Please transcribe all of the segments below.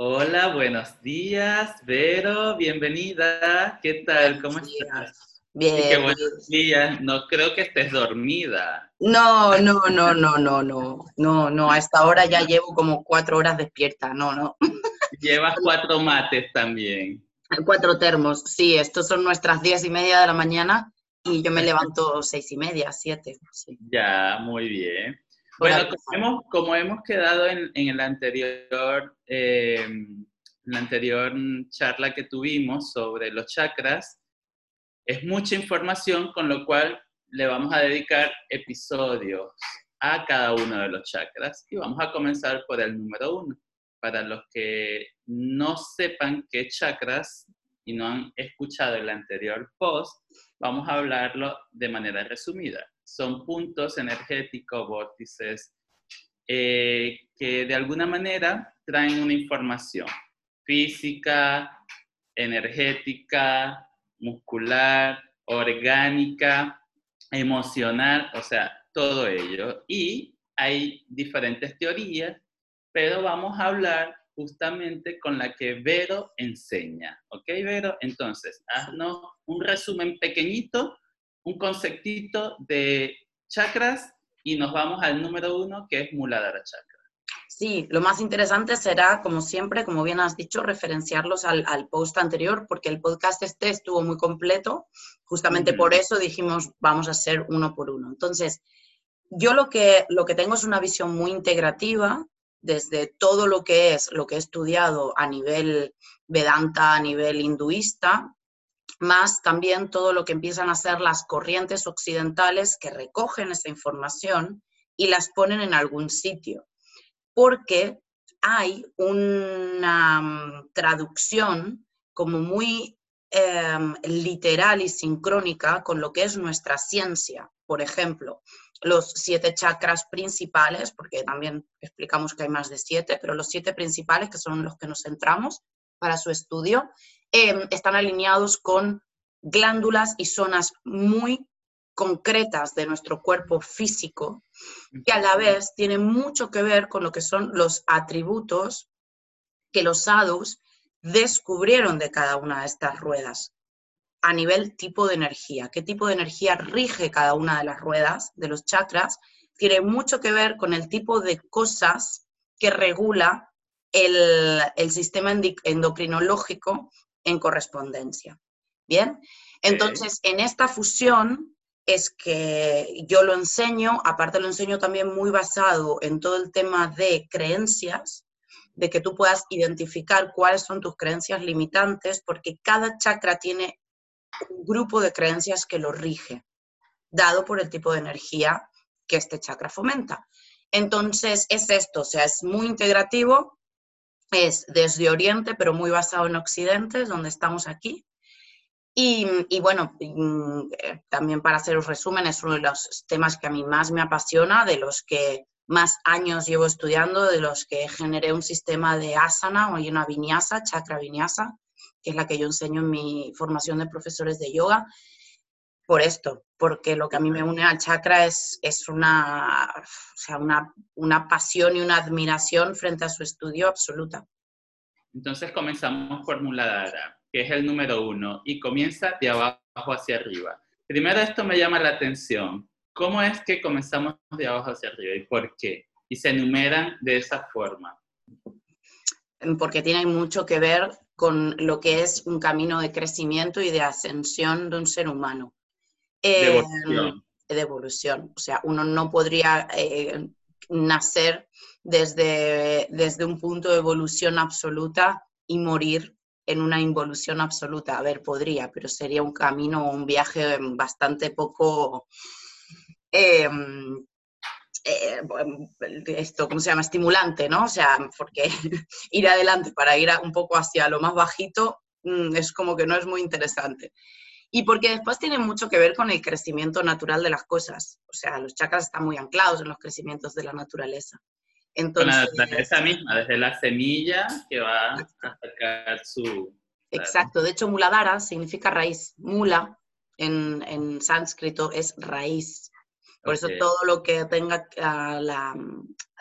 Hola, buenos días, Vero, bienvenida. ¿Qué tal? ¿Cómo estás? Bien. qué buenos días. No creo que estés dormida. No, no, no, no, no, no, no, no. A esta hora ya llevo como cuatro horas despierta. No, no. Llevas cuatro mates también. Cuatro termos. Sí, estos son nuestras diez y media de la mañana y yo me levanto seis y media, siete. Ya, muy bien. Bueno, como hemos, quedado en, el anterior, eh, la anterior charla que tuvimos sobre los chakras, es mucha información, con lo cual le vamos a dedicar episodios a cada uno de los chakras y vamos a comenzar por el número uno. Para los que no sepan qué chakras y no han escuchado el anterior post, vamos a hablarlo de manera resumida son puntos energéticos, vórtices, eh, que de alguna manera traen una información física, energética, muscular, orgánica, emocional, o sea, todo ello. Y hay diferentes teorías, pero vamos a hablar justamente con la que Vero enseña. ¿Ok, Vero? Entonces, haznos un resumen pequeñito un conceptito de chakras y nos vamos al número uno, que es Muladhara Chakra. Sí, lo más interesante será, como siempre, como bien has dicho, referenciarlos al, post anterior, porque el podcast este estuvo muy completo. Justamente por eso dijimos, vamos a hacer uno por uno. Entonces, yo lo que, lo que tengo es una visión muy integrativa desde todo lo que es, lo que he estudiado a nivel Vedanta, a nivel hinduista, más también todo lo que empiezan a ser las corrientes occidentales que recogen esa información y las ponen en algún sitio. Porque hay una mm, traducción como muy em, literal y sincrónica con lo que es nuestra ciencia. Por ejemplo, los siete chakras principales, porque también explicamos que hay más de siete, pero los siete principales, que son los que nos centramos para su estudio, Em, están alineados con glándulas y zonas muy concretas de nuestro cuerpo físico, que a la vez tienen mucho que ver con lo que son los atributos que los sadhus descubrieron de cada una de estas ruedas a nivel tipo de energía. ¿Qué tipo de energía rige cada una de las ruedas de los chakras? Tiene mucho que ver con el tipo de cosas que regula el, el sistema endocrinológico en correspondencia. Bien, entonces en esta fusión es que yo lo enseño, aparte lo enseño también muy basado en todo el tema de creencias, de que tú puedas identificar cuáles son tus creencias limitantes, porque cada chakra tiene un grupo de creencias que lo rige, dado por el tipo de energía que este chakra fomenta. Entonces es esto, o sea, es muy integrativo, es desde Oriente, pero muy basado en Occidente, donde estamos aquí. Y, bueno, mm, eh, también para hacer un resumen, es uno de los temas que a mí más me apasiona, de los que más años llevo estudiando, de los que generé un sistema de asana o una vinyasa, chakra vinyasa, que es la que yo enseño en mi formación de profesores de yoga, por esto, porque lo que a mí me une al chakra es, es una, sea, una, una pasión y una admiración frente a su estudio absoluta. Entonces comenzamos por Muladhara, que es el número uno, y comienza de abajo hacia arriba. Primero esto me llama la atención. ¿Cómo es que comenzamos de abajo hacia arriba y por qué? Y se enumeran de esa forma. Porque tiene mucho que ver con lo que es un camino de crecimiento y de ascensión de un ser humano de, em, evolución. O sea, uno no podría eh, nacer desde, desde un punto de evolución absoluta y morir en una involución absoluta. A ver, podría, pero sería un camino o un viaje bastante poco... Em, eh, esto, ¿cómo se llama? Estimulante, ¿no? O sea, porque ir adelante para ir un poco hacia lo más bajito mm, es como que no es muy interesante. Y porque después tiene mucho que ver con el crecimiento natural de las cosas. O sea, los chakras están muy anclados en los crecimientos de la naturaleza. Entonces, con la naturaleza misma, desde la semilla que va a sacar su... Exacto, de hecho muladhara significa raíz. Mula en, en sánscrito es raíz. Por eso todo lo que tenga ah, la,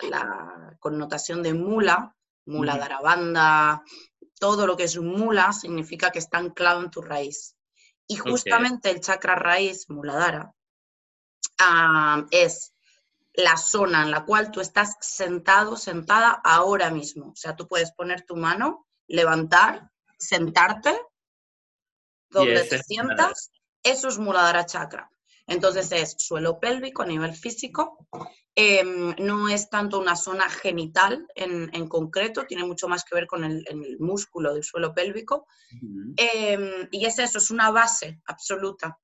la, connotación de mula Mula Darabanda, todo lo que es mula significa que está anclado en tu raíz. Y justamente el chakra raíz, Muladhara, es la zona en la cual tú estás sentado, sentada ahora mismo. O sea, tú puedes poner tu mano, levantar, sentarte, donde te sientas, eso es Muladhara chakra. Entonces es suelo pélvico a nivel físico, em, no es tanto una zona genital en, concreto, tiene mucho más que ver con el, músculo del suelo pélvico. Em, y es eso, es una base absoluta.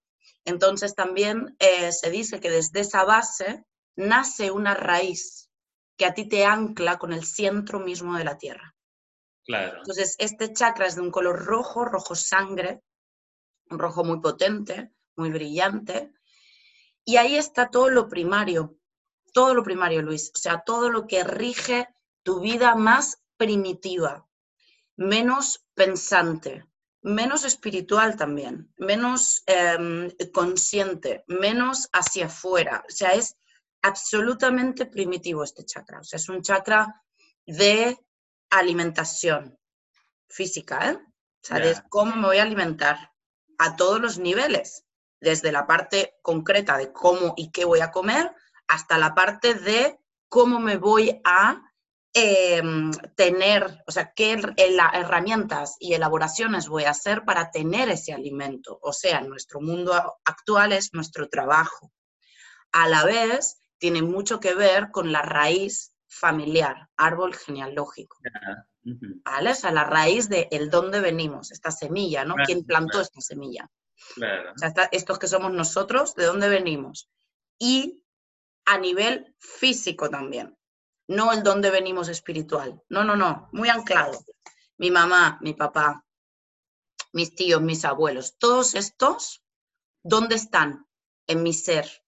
Entonces también eh, se dice que desde esa base nace una raíz que a ti te ancla con el centro mismo de la tierra. Claro. Entonces, este chakra es de un color rojo, rojo sangre, un rojo muy potente, muy brillante, y ahí está todo lo primario, todo lo primario, Luis, o sea, todo lo que rige tu vida más primitiva, menos pensante, menos espiritual también, menos em, consciente, menos hacia afuera. O sea, es absolutamente primitivo este chakra. O sea, es un chakra de alimentación física, ¿eh? O sea, de cómo me voy a alimentar a todos los niveles desde la parte concreta de cómo y qué voy a comer hasta la parte de cómo me voy a em, tener, o sea, qué herramientas y elaboraciones voy a hacer para tener ese alimento. O sea, nuestro mundo actual es nuestro trabajo. A la vez, tiene mucho que ver con la raíz familiar, árbol genealógico. ¿Vale? O sea, la raíz de el dónde venimos, esta semilla, ¿no? ¿Quién plantó esta semilla? O sea, estos que somos nosotros, ¿de dónde venimos? Y a nivel físico también, no el dónde venimos espiritual. No, no, no, muy anclado. Mi mamá, mi papá, mis tíos, mis abuelos, todos estos, ¿dónde están en mi ser?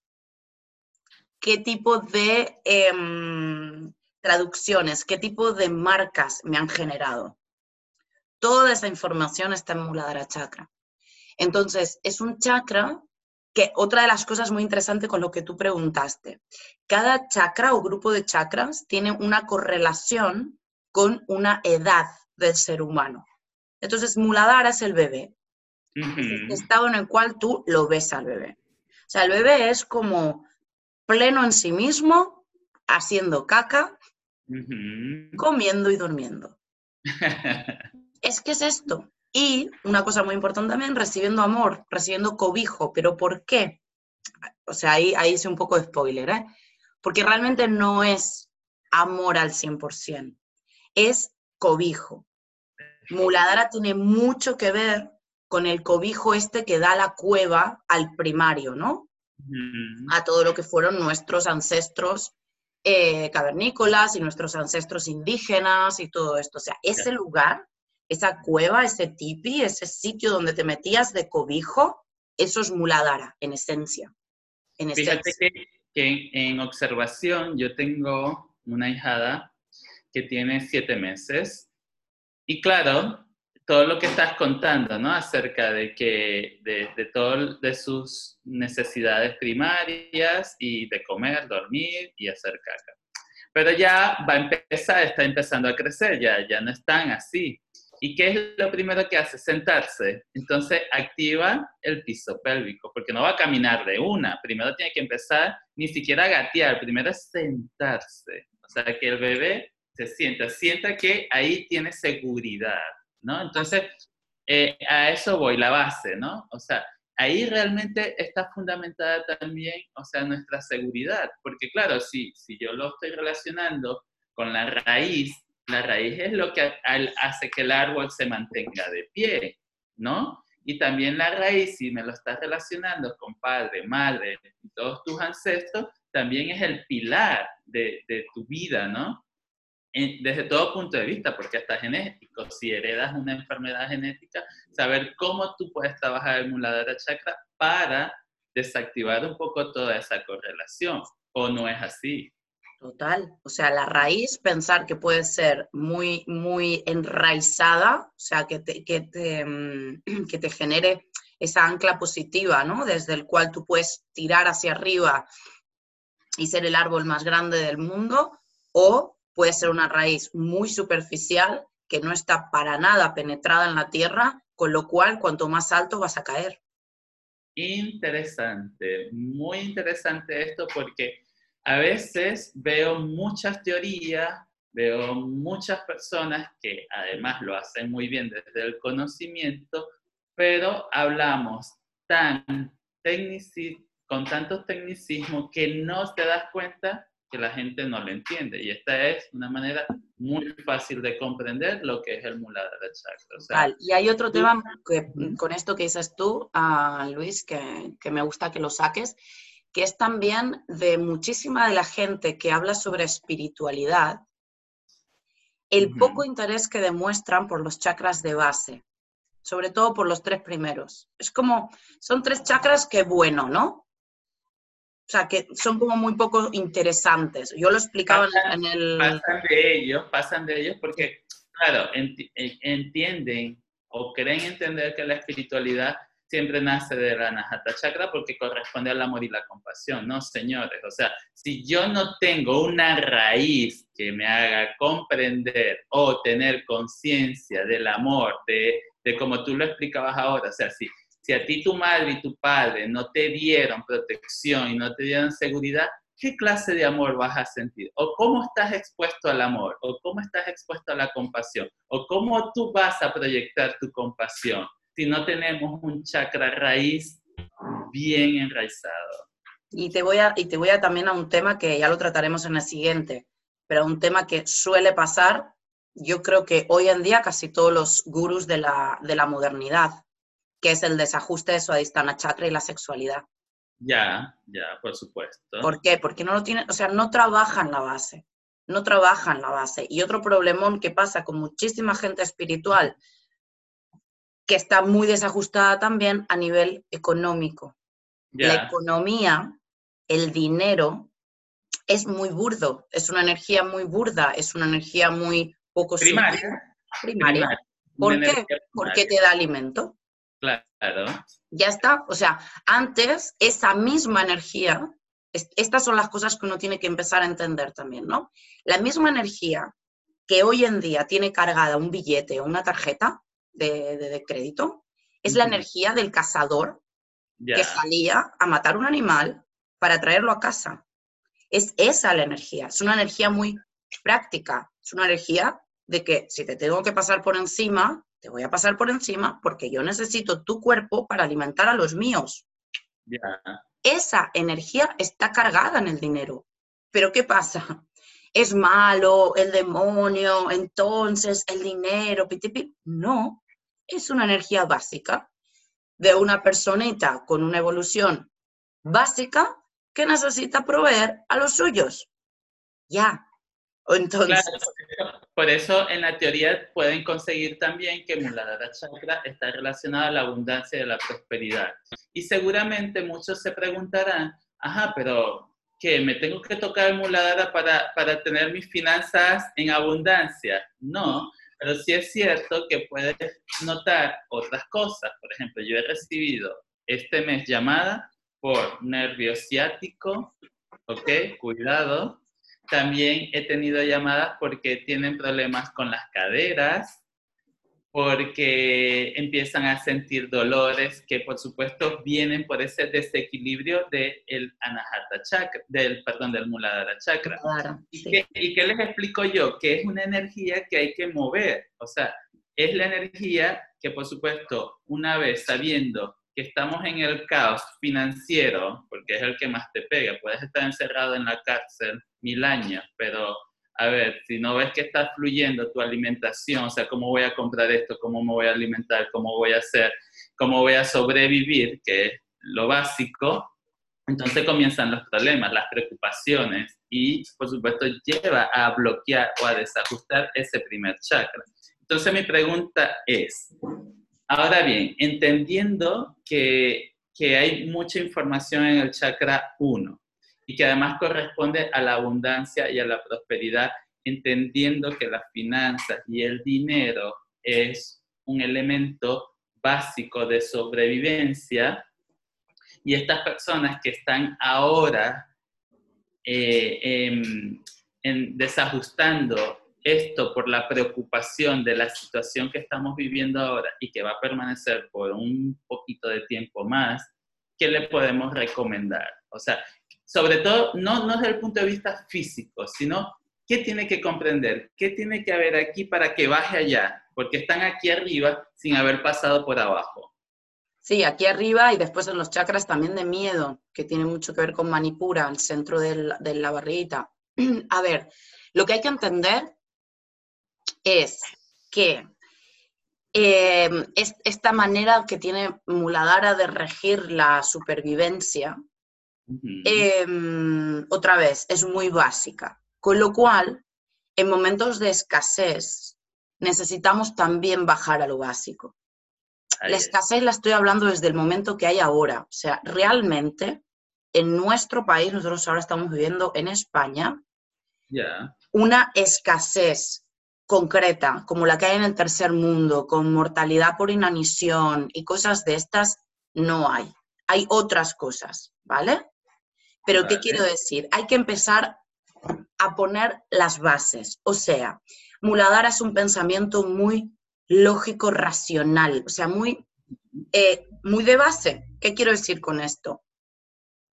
¿Qué tipo de em, traducciones, qué tipo de marcas me han generado? Toda esa información está en Muladhara Chakra. Entonces, es un chakra que otra de las cosas muy interesantes con lo que tú preguntaste, cada chakra o grupo de chakras tiene una correlación con una edad del ser humano. Entonces, Muladhara es el bebé, el estado en el cual tú lo ves al bebé. O sea, el bebé es como pleno en sí mismo, haciendo caca, comiendo y durmiendo. es que es esto. Y una cosa muy importante también, recibiendo amor, recibiendo cobijo. ¿Pero por qué? O sea, ahí, ahí hice un poco de spoiler, ¿eh? Porque realmente no es amor al 100%, es cobijo. Muladara tiene mucho que ver con el cobijo este que da la cueva al primario, ¿no? A todo lo que fueron nuestros ancestros eh, cavernícolas y nuestros ancestros indígenas y todo esto. O sea, ese lugar esa cueva, ese tipi, ese sitio donde te metías de cobijo, eso es muladara, en esencia. En Fíjate que, en observación yo tengo una hijada que tiene siete meses y claro, todo lo que estás contando, ¿no? Acerca de que, de, de todo, de sus necesidades primarias y de comer, dormir y hacer caca. Pero ya va a empezar, está empezando a crecer, ya, ya no están así. ¿Y qué es lo primero que hace? Sentarse. Entonces activa el piso pélvico, porque no va a caminar de una. Primero tiene que empezar ni siquiera a gatear, primero es sentarse. O sea, que el bebé se sienta, sienta que ahí tiene seguridad, ¿no? Entonces, eh, a eso voy, la base, ¿no? O sea, ahí realmente está fundamentada también, o sea, nuestra seguridad, porque claro, si, si yo lo estoy relacionando con la raíz la raíz es lo que hace que el árbol se mantenga de pie, ¿no? Y también la raíz, si me lo estás relacionando con padre, madre todos tus ancestros, también es el pilar de, tu vida, ¿no? desde todo punto de vista, porque hasta genético, si heredas una enfermedad genética, saber cómo tú puedes trabajar el muladhara chakra para desactivar un poco toda esa correlación, o no es así. Total, o sea, la raíz, pensar que puede ser muy, muy enraizada, o sea, que te, que te, mm, que te genere esa ancla positiva, ¿no? Desde el cual tú puedes tirar hacia arriba y ser el árbol más grande del mundo, o puede ser una raíz muy superficial que no está para nada penetrada en la tierra, con lo cual cuanto más alto vas a caer. Interesante, muy interesante esto porque a veces veo muchas teorías, veo muchas personas que además lo hacen muy bien desde el conocimiento, pero hablamos tan con tantos tecnicismos que no te das cuenta que la gente no lo entiende. Y esta es una manera muy fácil de comprender lo que es el Muladhara Chakra. y hay otro tema que, con esto que dices tú, uh, Luis, que, que me gusta que lo saques, que es también de muchísima de la gente que habla sobre espiritualidad, el poco interés que demuestran por los chakras de base, sobre todo por los tres primeros. Es como, son tres chakras que bueno, ¿no? O sea, que son como muy poco interesantes. Yo lo explicaba en el... Pasan de ellos, pasan de ellos porque, claro, entienden o creen entender que la espiritualidad siempre nace de la Anahata Chakra porque corresponde al amor y la compasión, ¿no, señores? O sea, si yo no tengo una raíz que me haga comprender o tener conciencia del amor, de, de como tú lo explicabas ahora, o sea, si si a ti tu madre y tu padre no te dieron protección y no te dieron seguridad, ¿qué clase de amor vas a sentir? ¿O cómo estás expuesto al amor? ¿O cómo estás expuesto a la compasión? ¿O cómo tú vas a proyectar tu compasión si no tenemos un chakra raíz bien enraizado? Y te voy a, y te voy a también a un tema que ya lo trataremos en el siguiente, pero un tema que suele pasar, yo creo que hoy en día casi todos los gurús de la, de la modernidad que es el desajuste de Swadhisthana Chakra y la sexualidad. Ya, ya, por supuesto. ¿Por qué? Porque no lo tienen, o sea, no trabajan la base, no trabajan la base. Y otro problemón que pasa con muchísima gente espiritual, que está muy desajustada también a nivel económico. La economía, el dinero, es muy burdo, es una energía muy burda, es una energía muy poco primaria. Primaria. ¿Por qué? Porque te da alimento. Claro. Ya está. O sea, antes esa misma energía, estas son las cosas que uno tiene que empezar a entender también, ¿no? La misma energía que hoy en día tiene cargada un billete o una tarjeta de, crédito, es la energía del cazador que salía a matar un animal para traerlo a casa. Es esa la energía, es una energía muy práctica, es una energía de que si te tengo que pasar por encima, te voy a pasar por encima porque yo necesito tu cuerpo para alimentar a los míos. Esa energía está cargada en el dinero. Pero ¿qué pasa? Es malo, el demonio, entonces el dinero, pitipi. No, es una energía básica de una personita con una evolución básica que necesita proveer a los suyos. Ya, entonces... por eso en la teoría pueden conseguir también que Muladhara Chakra está relacionada a la abundancia y a la prosperidad. Y seguramente muchos se preguntarán, ajá, pero ¿qué? ¿Me tengo que tocar Muladhara para, para tener mis finanzas en abundancia? No, pero sí es cierto que puedes notar otras cosas. Por ejemplo, yo he recibido este mes llamada por nervio ciático, ¿ok? Cuidado también he tenido llamadas porque tienen problemas con las caderas, porque empiezan a sentir dolores que por supuesto vienen por ese desequilibrio del anahata chakra, del, perdón, del muladhara chakra. ¿Y, qué, ¿Y qué les explico yo? Que es una energía que hay que mover, o sea, es la energía que por supuesto una vez sabiendo que estamos en el caos financiero, porque es el que más te pega, puedes estar encerrado en la cárcel mil años, pero a ver, si no ves que está fluyendo tu alimentación, o sea, cómo voy a comprar esto, cómo me voy a alimentar, cómo voy a hacer, cómo voy a sobrevivir, que es lo básico, entonces comienzan los problemas, las preocupaciones y, por supuesto, lleva a bloquear o a desajustar ese primer chakra. Entonces mi pregunta es, Ahora bien, entendiendo que, hay mucha información en el chakra 1 y que además corresponde a la abundancia y a la prosperidad, entendiendo que las finanzas y el dinero es un elemento básico de sobrevivencia y estas personas que están ahora eh, en desajustando esto por la preocupación de la situación que estamos viviendo ahora y que va a permanecer por un poquito de tiempo más, ¿qué le podemos recomendar? O sea, sobre todo, no, no desde el punto de vista físico, sino qué tiene que comprender, qué tiene que haber aquí para que baje allá, porque están aquí arriba sin haber pasado por abajo. Sí, aquí arriba y después en los chakras también de miedo, que tiene mucho que ver con Manipura, el centro de la barriguita. A ver, lo que hay que entender es que eh, esta manera que tiene Muladhara de regir la supervivencia, em, otra vez, es muy básica. Con lo cual, en momentos de escasez, necesitamos también bajar a lo básico. la escasez la estoy hablando desde el momento que hay ahora. O sea, realmente, en nuestro país, nosotros ahora estamos viviendo en España, una escasez concreta, como la que hay en el tercer mundo, con mortalidad por inanición y cosas de estas, no hay. Hay otras cosas, ¿vale? Pero ¿qué quiero decir? Hay que empezar a poner las bases. O sea, Muladhara es un pensamiento muy lógico, racional, o sea, muy, eh, muy de base. ¿Qué quiero decir con esto?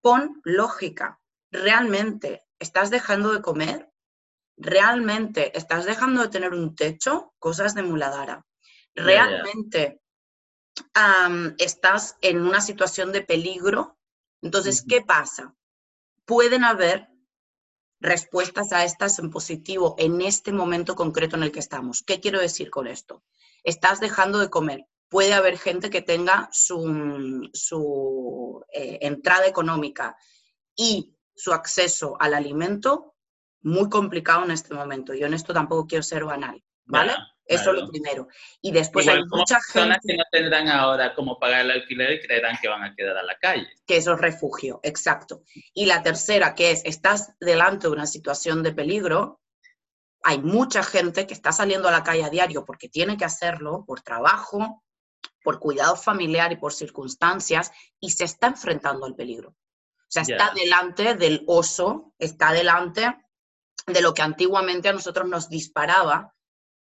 Pon lógica. ¿Realmente estás dejando de comer? ¿Realmente estás dejando de tener un techo? Cosas de Muladhara. ¿Realmente estás en una situación de peligro? Entonces, ¿qué pasa? Pueden haber respuestas a estas en positivo en este momento concreto en el que estamos. ¿Qué quiero decir con esto? Estás dejando de comer. Puede haber gente que tenga su, su eh, entrada económica y su acceso al alimento muy complicado en este momento. Yo en esto tampoco quiero ser banal, ¿vale? Eso es lo primero. Y después hay mucha gente... que no tendrán ahora cómo pagar el alquiler y creerán que van a quedar a la calle. Que eso es refugio, exacto. Y la tercera, que es, estás delante de una situación de peligro, hay mucha gente que está saliendo a la calle a diario porque tiene que hacerlo por trabajo, por cuidado familiar y por circunstancias, y se está enfrentando al peligro. O sea, está delante del oso, está delante de lo que antiguamente a nosotros nos disparaba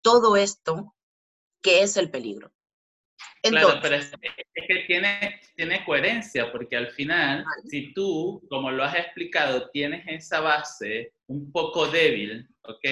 todo esto que es el peligro. claro, pero es, que tiene, tiene coherencia, porque al final, si tú, como lo has explicado, tienes esa base un poco débil, ¿ok?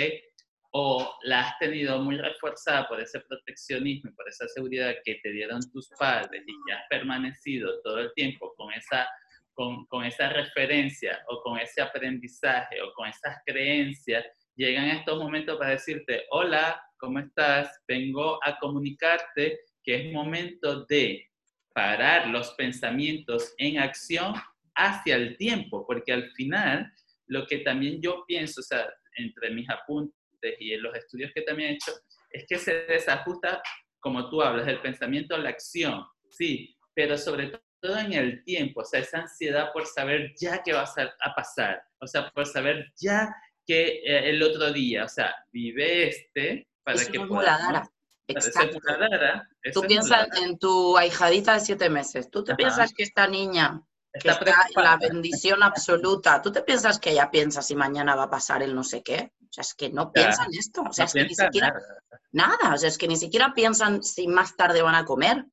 O la has tenido muy reforzada por ese proteccionismo por esa seguridad que te dieron tus padres y ya has permanecido todo el tiempo con esa, con, con esa referencia o con ese aprendizaje o con esas creencias, llegan estos momentos para decirte, hola, ¿cómo estás? Vengo a comunicarte que es momento de parar los pensamientos en acción hacia el tiempo, porque al final lo que también yo pienso, o sea, entre mis apuntes y en los estudios que también he hecho, es que se desajusta, como tú hablas, del pensamiento a la acción, sí, pero sobre todo en el tiempo, o sea, esa ansiedad por saber ya qué va a pasar, o sea, por saber ya que eh, el otro día, o sea, vive este para que pueda... Exacto. Tú piensas en tu ahijadita de siete meses. Tú te piensas que esta niña, está, la bendición absoluta, tú te piensas que ella piensa si mañana va a pasar el no sé qué. O sea, es que no piensan esto. O sea, es que ni siquiera. Nada. nada. O sea, es que ni siquiera piensan si más tarde van a comer.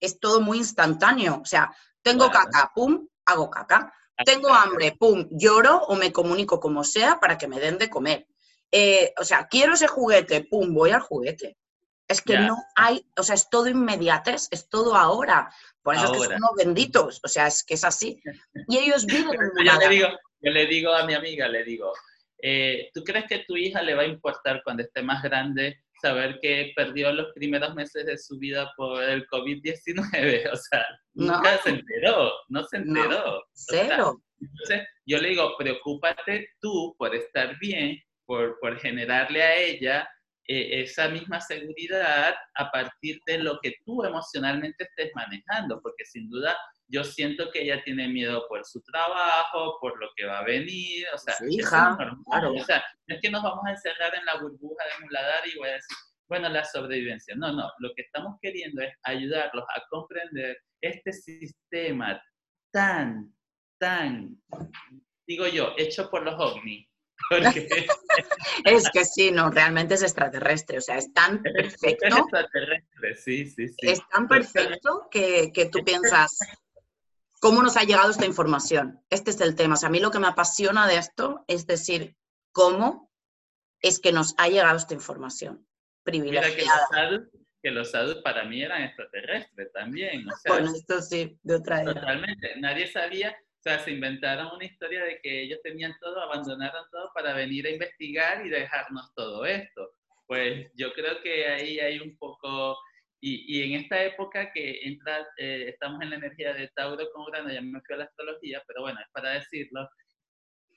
Es todo muy instantáneo. O sea, tengo caca, pum, hago caca. Tengo hambre, pum, lloro o me comunico como sea para que me den de comer. Eh, o sea, quiero ese juguete, pum, voy al juguete. Es que no hay, o sea, es todo inmediates, es todo ahora. Por eso es que son unos benditos, o sea, es que es así. Y ellos viven en yo le, digo, yo le digo a mi amiga, le digo, eh, ¿tú crees que tu hija le va a importar cuando esté más grande saber que perdió los primeros meses de su vida por el COVID-19. O sea, nunca se enteró, no se enteró. cero. entonces, yo le digo, preocúpate tú por estar bien, por, por generarle a ella eh, esa misma seguridad a partir de lo que tú emocionalmente estés manejando, porque sin duda yo siento que ella tiene miedo por su trabajo, por lo que va a venir, o sea, hija, o sea, no es que nos vamos a encerrar en la burbuja de Muladar y voy a decir, bueno, la sobrevivencia. No, no, lo que estamos queriendo es ayudarlos a comprender este sistema tan, tan, digo yo, hecho por los ovnis, es que sí, no, realmente es extraterrestre, o sea, es tan perfecto. Es extraterrestre, sí, sí, sí. Es tan perfecto que, que tú piensas, ¿cómo nos ha llegado esta información? Este es el tema. O sea, a mí lo que me apasiona de esto es decir, ¿cómo es que nos ha llegado esta información? Privilegiada. que los adultos para mí eran extraterrestres también. bueno, esto sí, de otra era. Totalmente. Nadie sabía o sea, se inventaron una historia de que ellos tenían todo, abandonaron todo para venir a investigar y dejarnos todo esto. Pues yo creo que ahí hay un poco, y, y en esta época que entra, eh, estamos en la energía de Tauro con Urano, ya me fui a la astrología, pero bueno, es para decirlo,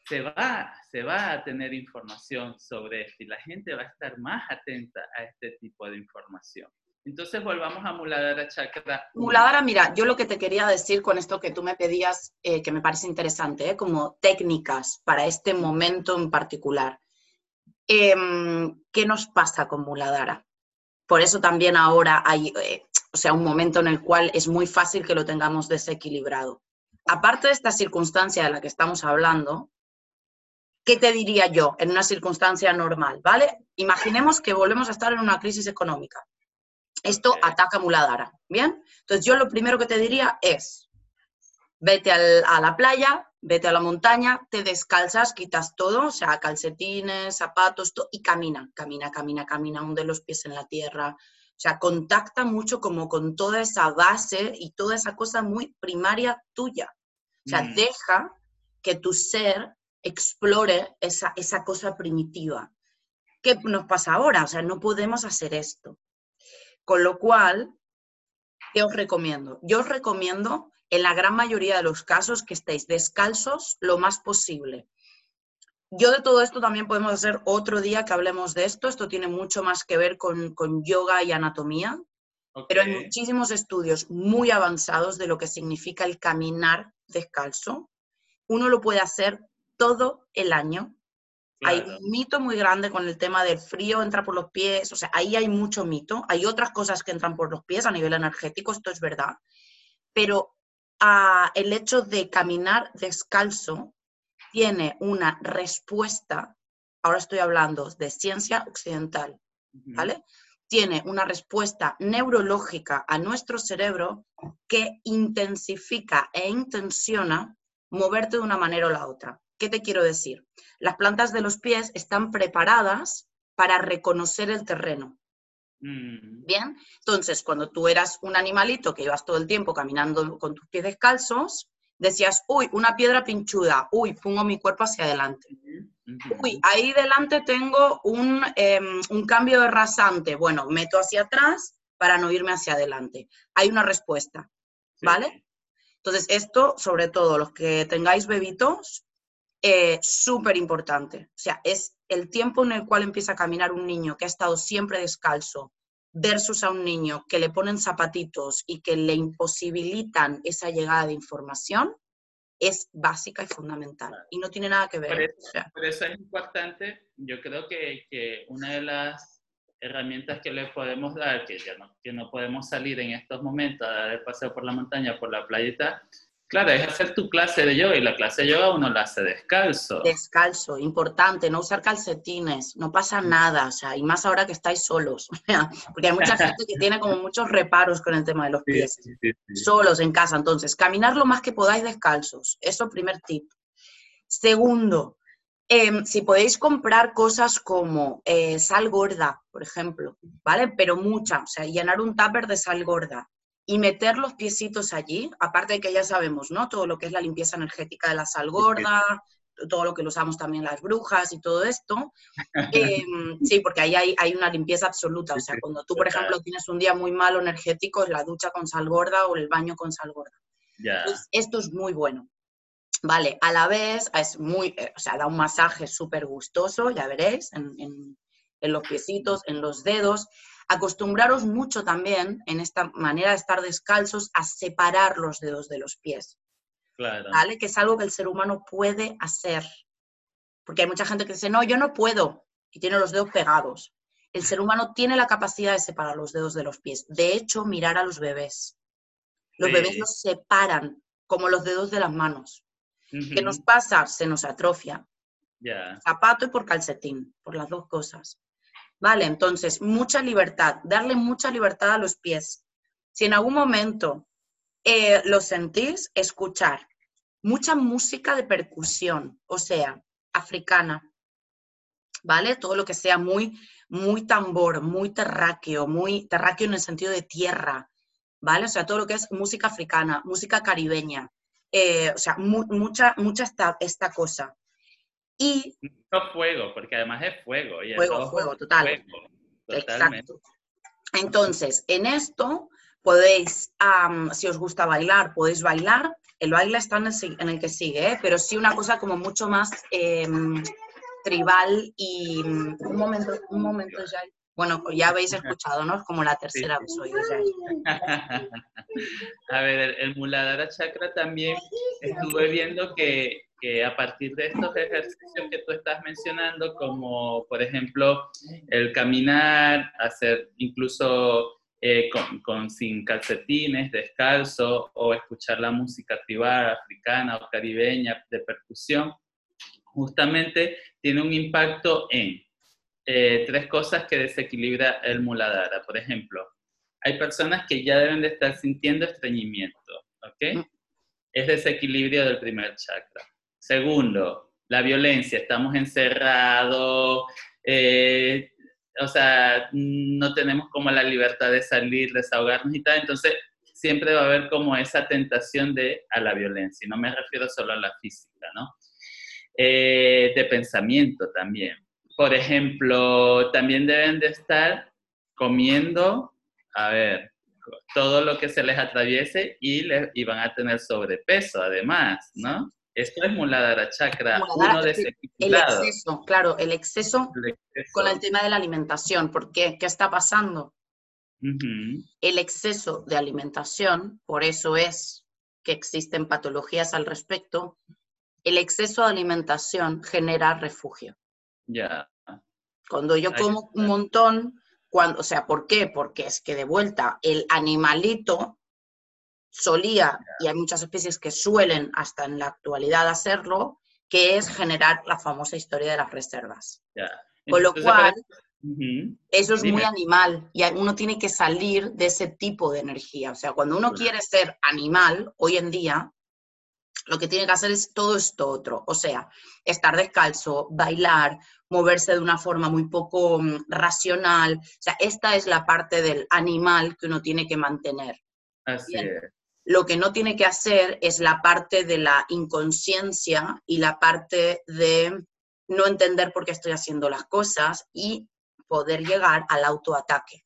se va, se va a tener información sobre esto y la gente va a estar más atenta a este tipo de información. Entonces volvamos a Muladhara Chakra. Muladhara, mira, yo lo que te quería decir con esto que tú me pedías, eh, que me parece interesante, eh, como técnicas para este momento en particular. Em, ¿Qué nos pasa con Muladhara? Por eso también ahora hay, eh, o sea, un momento en el cual es muy fácil que lo tengamos desequilibrado. Aparte de esta circunstancia de la que estamos hablando, ¿qué te diría yo en una circunstancia normal? ¿Vale? Imaginemos que volvemos a estar en una crisis económica esto ataca Muladhara, ¿bien? Entonces yo lo primero que te diría es, vete a la playa, vete a la montaña, te descalzas, quitas todo, o sea, calcetines, zapatos, todo, y camina, camina, camina, camina, hunde los pies en la tierra. O sea, contacta mucho como con toda esa base y toda esa cosa muy primaria tuya. O sea, mm. deja que tu ser explore esa, esa cosa primitiva. ¿Qué nos pasa ahora? O sea, no podemos hacer esto. Con lo cual, ¿qué os recomiendo? Yo os recomiendo en la gran mayoría de los casos que estéis descalzos lo más posible. Yo de todo esto también podemos hacer otro día que hablemos de esto. Esto tiene mucho más que ver con, yoga y anatomía, pero hay muchísimos estudios muy avanzados de lo que significa el caminar descalzo. Uno lo puede hacer todo el año hay un mito muy grande con el tema del frío, entra por los pies, o sea, ahí hay mucho mito. Hay otras cosas que entran por los pies a nivel energético, esto es verdad. Pero el hecho de caminar descalzo tiene una respuesta, ahora estoy hablando de ciencia occidental, ¿vale? Tiene una respuesta neurológica a nuestro cerebro que intensifica e intensiona moverte de una manera o la otra. ¿Qué te quiero decir? Las plantas de los pies están preparadas para reconocer el terreno. Mm. Bien, entonces cuando tú eras un animalito que ibas todo el tiempo caminando con tus pies descalzos, decías, uy, una piedra pinchuda, uy, pongo mi cuerpo hacia adelante. Uy, ahí delante tengo un, em, un cambio de rasante, bueno, meto hacia atrás para no irme hacia adelante. Hay una respuesta, ¿vale? Entonces, esto, sobre todo los que tengáis bebitos, eh, súper importante. O sea, es el tiempo en el cual empieza a caminar un niño que ha estado siempre descalzo versus a un niño que le ponen zapatitos y que le imposibilitan esa llegada de información, es básica y fundamental. Y no tiene nada que ver. Por eso, es importante, yo creo que, que, una de las herramientas que le podemos dar, que ya no, que no podemos salir en estos momentos a dar el paseo por la montaña, por la playita, Claro, es hacer tu clase de yoga y la clase de yoga uno la hace descalzo. Descalzo, importante, no usar calcetines, no pasa mm. nada, o sea, y más ahora que estáis solos, porque hay mucha gente que tiene como muchos reparos con el tema de los pies, solos en casa, entonces, caminar lo más que podáis descalzos, eso primer tip. Segundo, em, si podéis comprar cosas como eh, sal gorda, por ejemplo, ¿vale? Pero mucha, o sea, llenar un tupper de sal gorda, y meter los piecitos allí, aparte de que ya sabemos, ¿no? Todo lo que es la limpieza energética de la sal gorda, todo lo que lo usamos también las brujas y todo esto. Em, sí, porque ahí hay, hay, una limpieza absoluta. O sea, cuando tú, por ejemplo, tienes un día muy malo energético, es la ducha con sal gorda o el baño con sal gorda. esto es muy bueno. Vale, a la vez es muy, eh, o sea, da un masaje súper gustoso, ya veréis, en, en, en los piecitos, en los dedos acostumbraros mucho también en esta manera de estar descalzos a separar los dedos de los pies. ¿Vale? Que es algo que el ser humano puede hacer. Porque hay mucha gente que dice, no, yo no puedo, y tiene los dedos pegados. El ser humano tiene la capacidad de separar los dedos de los pies. De hecho, mirar a los bebés. Los bebés los separan como los dedos de las manos. ¿Qué nos pasa? Se nos atrofia. Zapato y por calcetín, por las dos cosas. Vale, entonces, mucha libertad, darle mucha libertad a los pies. Si en algún momento eh, lo sentís, escuchar. Mucha música de percusión, o sea, africana, ¿vale? Todo lo que sea muy, muy tambor, muy terráqueo, muy terráqueo en el sentido de tierra, ¿vale? O sea, todo lo que es música africana, música caribeña, eh, o sea, mucha, mucha esta, esta cosa. Y... fuego, porque además es fuego. fuego, fuego, total. Exacto. Entonces, en esto podéis, si os gusta bailar, podéis bailar. El baile está en el, en el que sigue, ¿eh? pero sí una cosa como mucho más em, tribal y... Un momento, un momento, ya. Bueno, ya habéis escuchado, ¿no? Es como la tercera vez hoy A ver, el, Muladhara Chakra también estuve viendo que, que, a partir de estos ejercicios que tú estás mencionando, como por ejemplo el caminar, hacer incluso eh, con, con, sin calcetines, descalzo, o escuchar la música tribal, africana o caribeña de percusión, justamente tiene un impacto en eh, tres cosas que desequilibra el muladhara. Por ejemplo, hay personas que ya deben de estar sintiendo estreñimiento, ¿ok? Mm. Es desequilibrio del primer chakra. Segundo, la violencia, estamos encerrados, eh, o sea, no tenemos como la libertad de salir, desahogarnos y tal, entonces siempre va a haber como esa tentación de a la violencia, y no me refiero solo a la física, ¿no? Eh, de pensamiento también. Por ejemplo, también deben de estar comiendo, a ver, todo lo que se les atraviese y, y van a tener sobrepeso además, ¿no? Esto es Muladhara Chakra, uno de El exceso, claro, el exceso, con el tema de la alimentación. ¿Por qué? ¿Qué está pasando? El exceso de alimentación, por eso es que existen patologías al respecto, el exceso de alimentación genera refugio. Ya. Cuando yo como un montón, cuando, o sea, ¿por qué? Porque es que de vuelta el animalito solía, y hay muchas especies que suelen hasta en la actualidad hacerlo, que es generar la famosa historia de las reservas. Con lo cual, eso es muy animal y uno tiene que salir de ese tipo de energía. O sea, cuando uno quiere ser animal, hoy en día, lo que tiene que hacer es todo esto otro, o sea, estar descalzo, bailar, moverse de una forma muy poco mm, racional, o sea, esta es la parte del animal que uno tiene que mantener. Así es. Lo que no tiene que hacer es la parte de la inconsciencia y la parte de no entender por qué estoy haciendo las cosas y poder llegar al autoataque.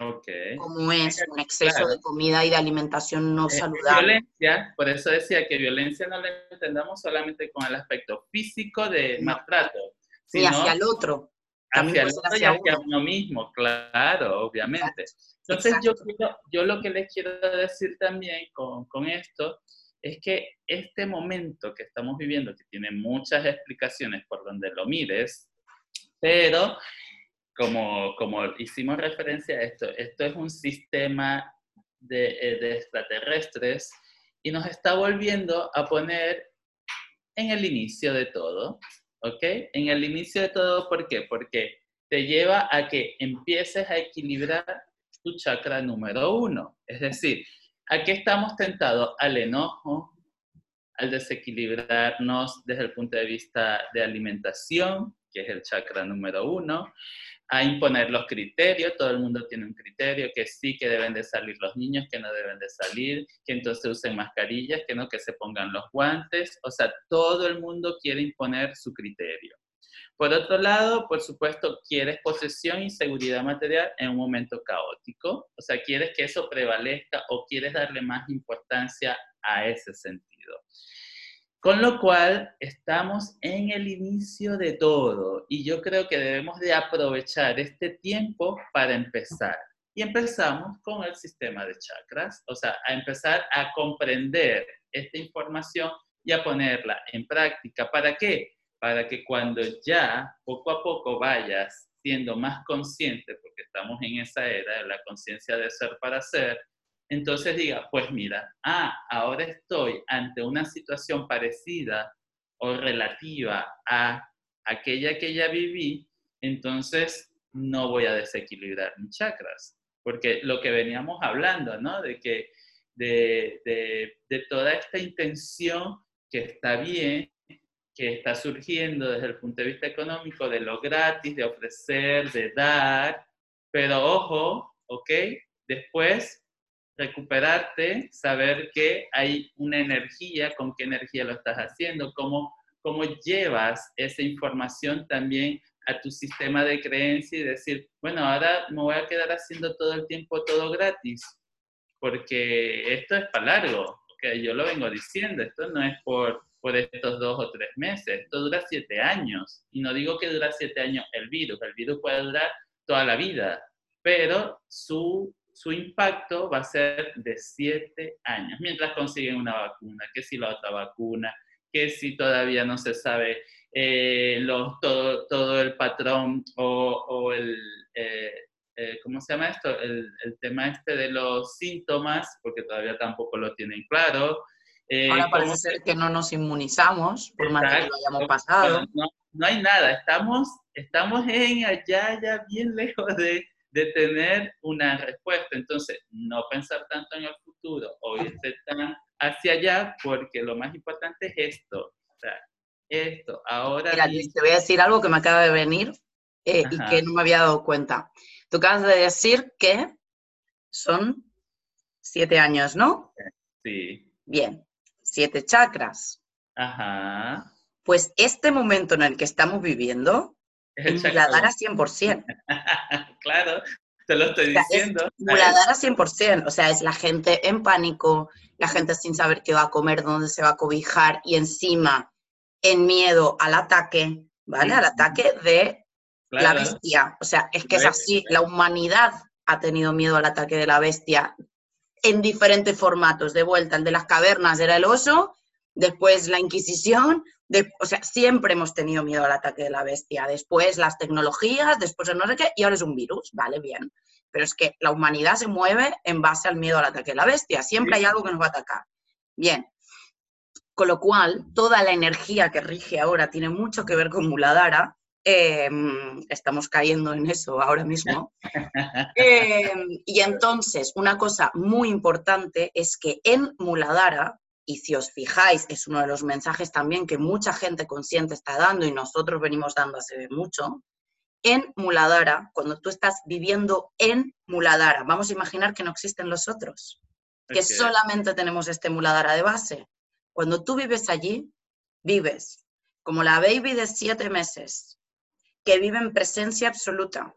Okay. Como es un exceso de comida y de alimentación no saludable. Violencia, por eso decía que violencia no la entendamos solamente con el aspecto físico de maltrato. Sino hacia el otro. Hacia el otro y hacia uno. mismo, claro, obviamente. Entonces yo, yo lo que les quiero decir también con, con esto es que este momento que estamos viviendo, que tiene muchas explicaciones por donde lo mires, pero como, como hicimos referencia a esto, esto es un sistema de, eh, de extraterrestres y nos está volviendo a poner en el inicio de todo, ¿ok? En el inicio de todo, ¿por qué? Porque te lleva a que empieces a equilibrar tu chakra número uno. Es decir, aquí estamos tentados al enojo, al desequilibrarnos desde el punto de vista de alimentación, que es el chakra número uno, a imponer los criterios, todo el mundo tiene un criterio, que sí que deben de salir los niños, que no deben de salir, que entonces usen mascarillas, que no, que se pongan los guantes, o sea, todo el mundo quiere imponer su criterio. Por otro lado, por supuesto, quieres posesión y seguridad material en un momento caótico, o sea, quieres que eso prevalezca o quieres darle más importancia a ese sentido. Con lo cual, estamos en el inicio de todo y yo creo que debemos de aprovechar este tiempo para empezar. Y empezamos con el sistema de chakras, o sea, a empezar a comprender esta información y a ponerla en práctica. ¿Para qué? Para que cuando ya poco a poco vayas siendo más consciente, porque estamos en esa era de la conciencia de ser para ser, entonces diga, pues mira, ah, ahora estoy ante una situación parecida o relativa a aquella que ya viví, entonces no voy a desequilibrar mis chakras. Porque lo que veníamos hablando, ¿no? De que de, de toda esta intención que está bien, que está surgiendo desde el punto de vista económico, de lo gratis, de ofrecer, de dar, pero ojo, ¿ok? Después recuperarte, saber que hay una energía, con qué energía lo estás haciendo, cómo, cómo llevas esa información también a tu sistema de creencia y decir, bueno, ahora me voy a quedar haciendo todo el tiempo todo gratis, porque esto es para largo, ¿ok? Yo lo vengo diciendo, esto no es por, por estos dos o tres meses, esto dura siete años, y no digo que dura siete años el virus, el virus puede durar toda la vida, pero su su impacto va a ser de siete años, mientras consiguen una vacuna, que si la otra vacuna, que si todavía no se sabe eh, todo, todo, el patrón o, el, eh, eh, ¿cómo se llama esto? El, tema este de los síntomas, porque todavía tampoco lo tienen claro. Ahora parece ser que no nos inmunizamos, por más que lo hayamos pasado. No, no, hay nada, estamos, estamos en allá, ya bien lejos de, de tener una respuesta. Entonces, no pensar tanto en el futuro o irse tan hacia allá, porque lo más importante es esto. O sea, esto, ahora... Mira, te voy a decir algo que me acaba de venir eh, y que no me había dado cuenta. Tú acabas de decir que son siete años, ¿no? Sí. Bien, siete chakras. Ajá. Pues este momento en el que estamos viviendo Muladhara 100%. claro, te lo estoy diciendo. Es Muladhara 100%, o sea, es la gente en pánico, la gente sin saber qué va a comer, dónde se va a cobijar y encima en miedo al ataque, ¿vale? Al ataque de la bestia. O sea, es que es así, la humanidad ha tenido miedo al ataque de la bestia en diferentes formatos. De vuelta, el de las cavernas era el oso, después la Inquisición, o sea, siempre hemos tenido miedo al ataque de la bestia. Después las tecnologías, después el no sé qué, y ahora es un virus, vale, bien. Pero es que la humanidad se mueve en base al miedo al ataque de la bestia. Siempre hay algo que nos va a atacar. Bien. Con lo cual, toda la energía que rige ahora tiene mucho que ver con Muladhara. Em, estamos cayendo en eso ahora mismo. Em, y entonces, una cosa muy importante es que en Muladhara y si os fijáis, es uno de los mensajes también que mucha gente consciente está dando y nosotros venimos dando hace mucho, en Muladhara, cuando tú estás viviendo en Muladhara, vamos a imaginar que no existen los otros, que solamente tenemos este Muladhara de base. Cuando tú vives allí, vives como la baby de siete meses, que vive en presencia absoluta,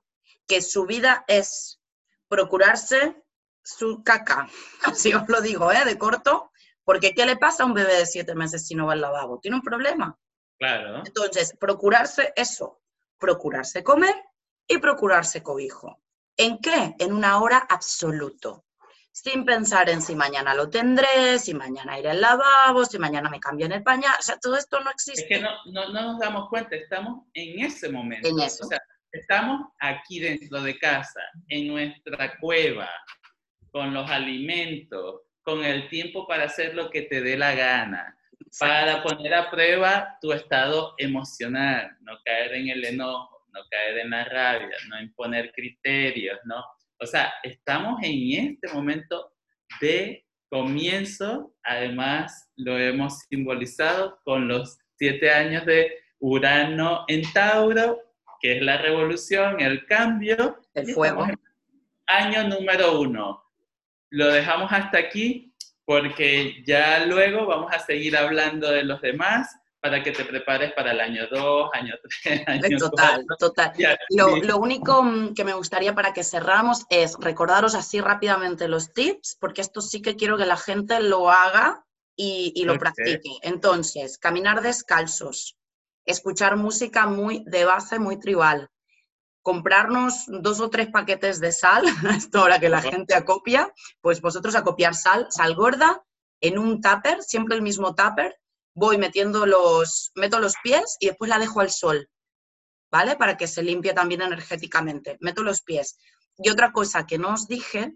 que su vida es procurarse su caca, así os lo digo, ¿eh? de corto, porque ¿qué le pasa a un bebé de siete meses si no va al lavabo? Tiene un problema. Claro. Entonces, procurarse eso, procurarse comer y procurarse cobijo. ¿En qué? En una hora absoluto. Sin pensar en si mañana lo tendré, si mañana iré al lavabo, si mañana me cambian el pañal. O sea, todo esto no existe. Es que no, no, no nos damos cuenta, estamos en ese momento. En eso. O sea, estamos aquí dentro de casa, en nuestra cueva, con los alimentos, con el tiempo para hacer lo que te dé la gana, para poner a prueba tu estado emocional, no caer en el enojo, no caer en la rabia, no imponer criterios, ¿no? O sea, estamos en este momento de comienzo, además lo hemos simbolizado con los siete años de Urano en Tauro, que es la revolución, el cambio. El fuego. Año número uno lo dejamos hasta aquí porque ya luego vamos a seguir hablando de los demás para que te prepares para el año 2, año 3, año Total, total. Lo, lo, único mm, que me gustaría para que cerramos es recordaros así rápidamente los tips, porque esto sí que quiero que la gente lo haga y, y lo practique. Entonces, caminar descalzos, escuchar música muy de base, muy tribal, comprarnos dos o tres paquetes de sal, esto ahora que la gente acopia, pues vosotros acopiar sal, sal gorda, en un tupper, siempre el mismo tupper, voy metiendo los, meto los pies y después la dejo al sol, ¿vale? Para que se limpie también energéticamente. Meto los pies. Y otra cosa que no os dije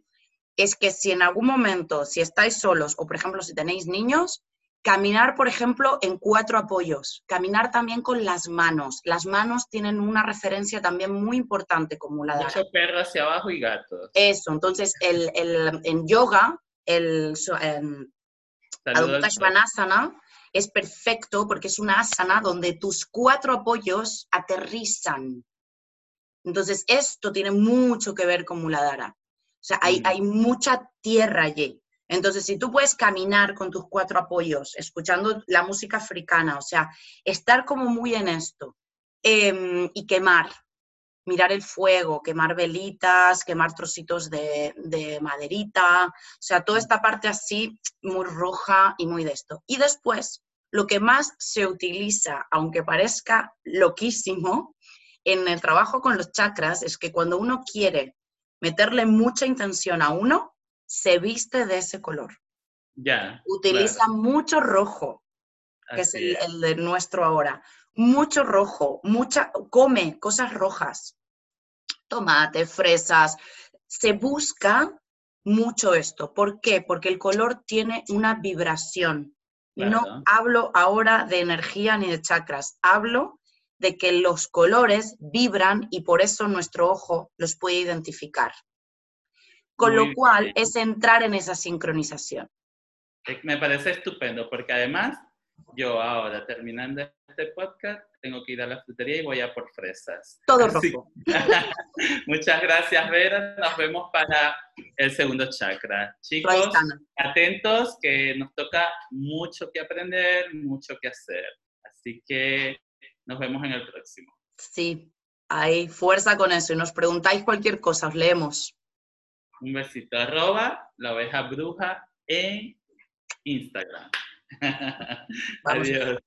es que si en algún momento, si estáis solos o por ejemplo si tenéis niños, Caminar, por ejemplo, en cuatro apoyos. Caminar también con las manos. Las manos tienen una referencia también muy importante como la Mucho perro hacia abajo y gato. Eso, entonces el, en yoga, el Svanasana es perfecto porque es una asana donde tus cuatro apoyos aterrizan. Entonces, esto tiene mucho que ver con Muladhara. O sea, hay, mm. hay mucha tierra allí. Entonces, si tú puedes caminar con tus cuatro apoyos, escuchando la música africana, o sea, estar como muy en esto em, y quemar, mirar el fuego, quemar velitas, quemar trocitos de, de, maderita, o sea, toda esta parte así muy roja y muy de esto. Y después, lo que más se utiliza, aunque parezca loquísimo, en el trabajo con los chakras es que cuando uno quiere meterle mucha intención a uno, se viste de ese color. Ya. Utiliza mucho rojo, que es el, de nuestro ahora. Mucho rojo, mucha, come cosas rojas, tomate, fresas. Se busca mucho esto. ¿Por qué? Porque el color tiene una vibración. No hablo ahora de energía ni de chakras, hablo de que los colores vibran y por eso nuestro ojo los puede identificar. Con lo cual es entrar en esa sincronización. Me parece estupendo porque además yo ahora terminando este podcast tengo que ir a la frutería y voy a por fresas. Todo rojo. Muchas gracias, Vera. Nos vemos para el segundo chakra. Chicos, atentos que nos toca mucho que aprender, mucho que hacer. Así que nos vemos en el próximo. Sí, hay fuerza con eso. Y nos preguntáis cualquier cosa, os leemos. Un besito. Arroba la oveja bruja en Instagram. adiós.